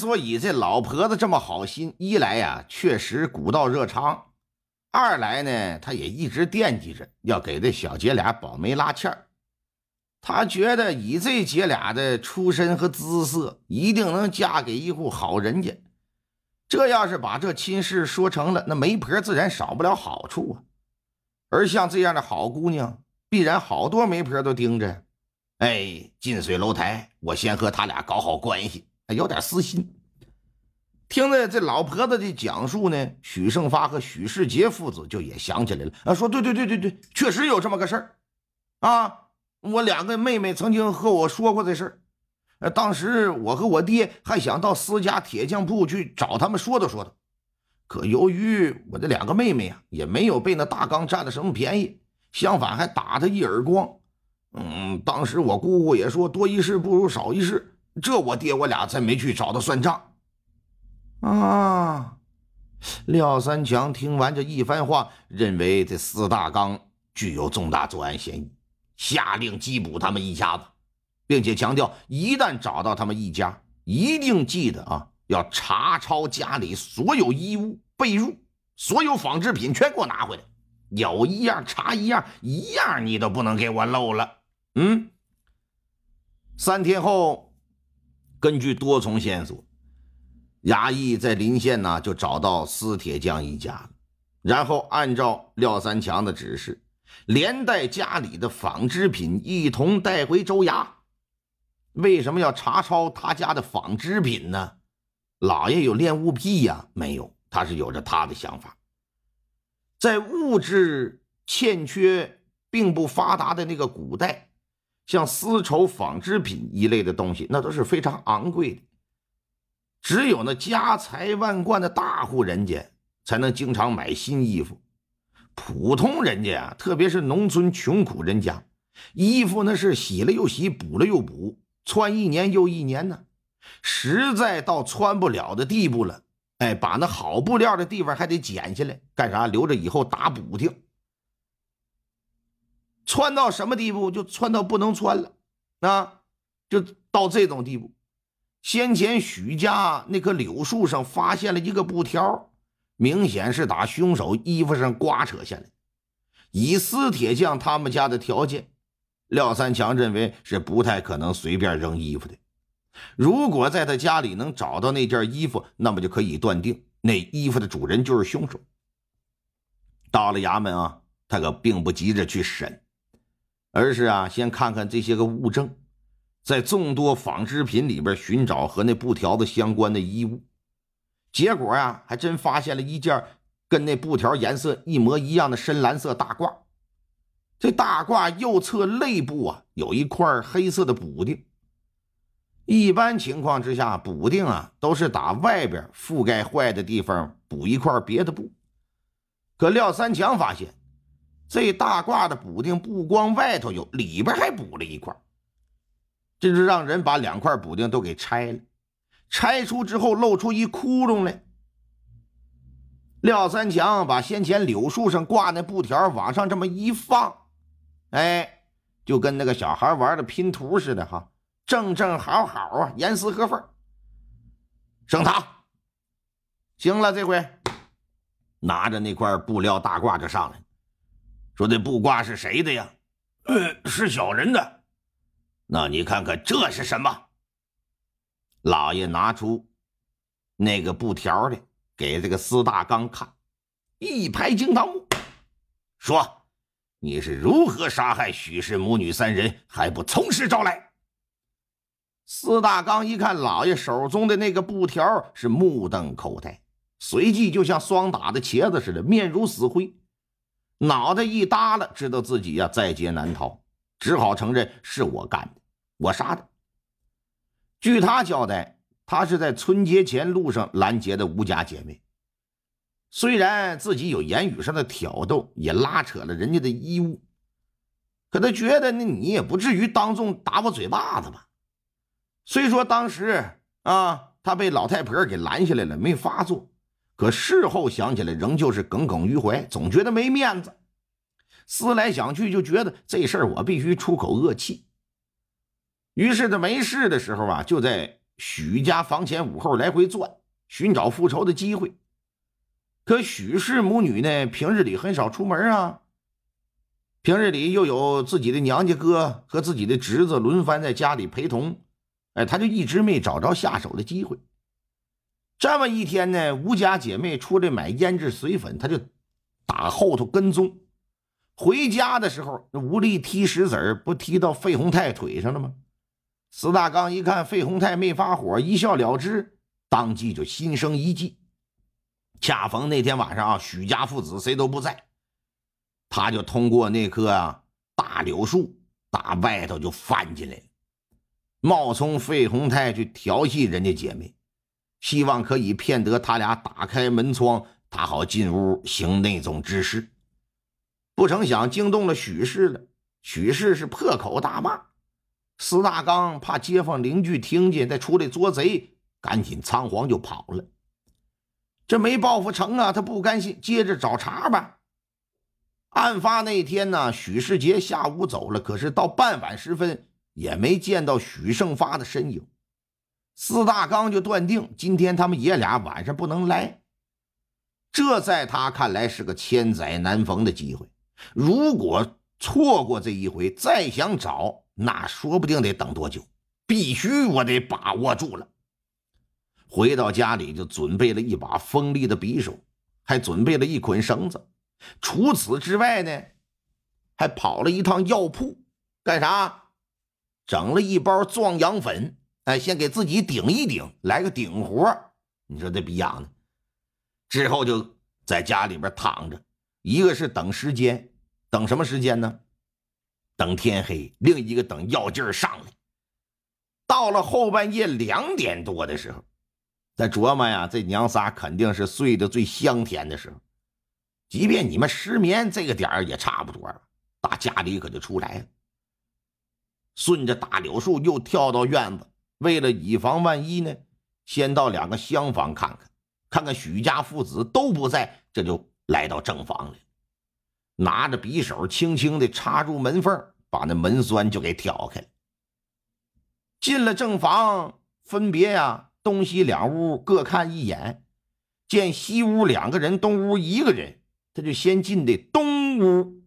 所以这老婆子这么好心，一来呀，确实古道热肠；二来呢，她也一直惦记着要给这小姐俩保媒拉纤儿。她觉得以这姐俩的出身和姿色，一定能嫁给一户好人家。这要是把这亲事说成了，那媒婆自然少不了好处啊。而像这样的好姑娘，必然好多媒婆都盯着。哎，近水楼台，我先和他俩搞好关系。有点私心。听着这老婆子的讲述呢，许胜发和许世杰父子就也想起来了啊，说对对对对对，确实有这么个事儿啊。我两个妹妹曾经和我说过这事儿，当时我和我爹还想到私家铁匠铺去找他们说道说道，可由于我的两个妹妹啊，也没有被那大刚占了什么便宜，相反还打他一耳光。嗯，当时我姑姑也说多一事不如少一事。这我爹我俩才没去找他算账啊！廖三强听完这一番话，认为这四大刚具有重大作案嫌疑，下令缉捕他们一家子，并且强调，一旦找到他们一家，一定记得啊，要查抄家里所有衣物、被褥，所有纺织品全给我拿回来，有一样查一样，一样你都不能给我漏了。嗯，三天后。根据多重线索，衙役在临县呢就找到司铁匠一家，然后按照廖三强的指示，连带家里的纺织品一同带回州衙。为什么要查抄他家的纺织品呢？老爷有恋物癖呀？没有，他是有着他的想法。在物质欠缺并不发达的那个古代。像丝绸、纺织品一类的东西，那都是非常昂贵的。只有那家财万贯的大户人家，才能经常买新衣服。普通人家啊，特别是农村穷苦人家，衣服那是洗了又洗，补了又补，穿一年又一年呢。实在到穿不了的地步了，哎，把那好布料的地方还得剪下来，干啥？留着以后打补丁。穿到什么地步，就穿到不能穿了，啊，就到这种地步。先前许家那棵柳树上发现了一个布条，明显是打凶手衣服上刮扯下来。以司铁匠他们家的条件，廖三强认为是不太可能随便扔衣服的。如果在他家里能找到那件衣服，那么就可以断定那衣服的主人就是凶手。到了衙门啊，他可并不急着去审。而是啊，先看看这些个物证，在众多纺织品里边寻找和那布条子相关的衣物，结果呀，还真发现了一件跟那布条颜色一模一样的深蓝色大褂。这大褂右侧肋部啊，有一块黑色的补丁。一般情况之下，补丁啊都是打外边覆盖坏的地方补一块别的布，可廖三强发现。这大褂的补丁不光外头有，里边还补了一块。这是让人把两块补丁都给拆了，拆出之后露出一窟窿来。廖三强把先前柳树上挂那布条往上这么一放，哎，就跟那个小孩玩的拼图似的哈，正正好好啊，严丝合缝。升堂，行了，这回拿着那块布料大褂就上来了。说这布挂是谁的呀？呃，是小人的。那你看看这是什么？老爷拿出那个布条来，给这个司大刚看，一拍惊堂木，说：“你是如何杀害许氏母女三人，还不从实招来？”司大刚一看老爷手中的那个布条，是目瞪口呆，随即就像霜打的茄子似的，面如死灰。脑袋一耷拉，知道自己呀在劫难逃，只好承认是我干的，我杀的。据他交代，他是在春节前路上拦截的吴家姐妹，虽然自己有言语上的挑逗，也拉扯了人家的衣物，可他觉得那你也不至于当众打我嘴巴子吧？虽说当时啊，他被老太婆给拦下来了，没发作，可事后想起来，仍旧是耿耿于怀，总觉得没面子。思来想去，就觉得这事儿我必须出口恶气。于是他没事的时候啊，就在许家房前屋后来回转，寻找复仇的机会。可许氏母女呢，平日里很少出门啊。平日里又有自己的娘家哥和自己的侄子轮番在家里陪同，哎，他就一直没找着下手的机会。这么一天呢，吴家姐妹出来买胭脂水粉，他就打后头跟踪。回家的时候，那吴丽踢石子儿，不踢到费洪泰腿上了吗？司大刚一看费洪泰没发火，一笑了之，当即就心生一计。恰逢那天晚上啊，许家父子谁都不在，他就通过那棵啊大柳树打外头就翻进来，冒充费洪泰去调戏人家姐妹，希望可以骗得他俩打开门窗，他好进屋行那种之事。不成想惊动了许氏了，许氏是破口大骂，司大刚怕街坊邻居听见再出来捉贼，赶紧仓皇就跑了。这没报复成啊，他不甘心，接着找茬吧。案发那天呢，许世杰下午走了，可是到傍晚时分也没见到许胜发的身影。四大刚就断定今天他们爷俩晚上不能来，这在他看来是个千载难逢的机会。如果错过这一回，再想找，那说不定得等多久。必须我得把握住了。回到家里，就准备了一把锋利的匕首，还准备了一捆绳子。除此之外呢，还跑了一趟药铺，干啥？整了一包壮阳粉，哎，先给自己顶一顶，来个顶活。你说这逼样的。之后就在家里边躺着，一个是等时间，等什么时间呢？等天黑。另一个等药劲儿上来。到了后半夜两点多的时候。在琢磨呀，这娘仨肯定是睡得最香甜的时候。即便你们失眠，这个点儿也差不多了。打家里可就出来了，顺着大柳树又跳到院子。为了以防万一呢，先到两个厢房看看，看看许家父子都不在，这就来到正房里，拿着匕首轻轻的插入门缝，把那门栓就给挑开了。进了正房，分别呀。东西两屋各看一眼，见西屋两个人，东屋一个人，他就先进的东屋。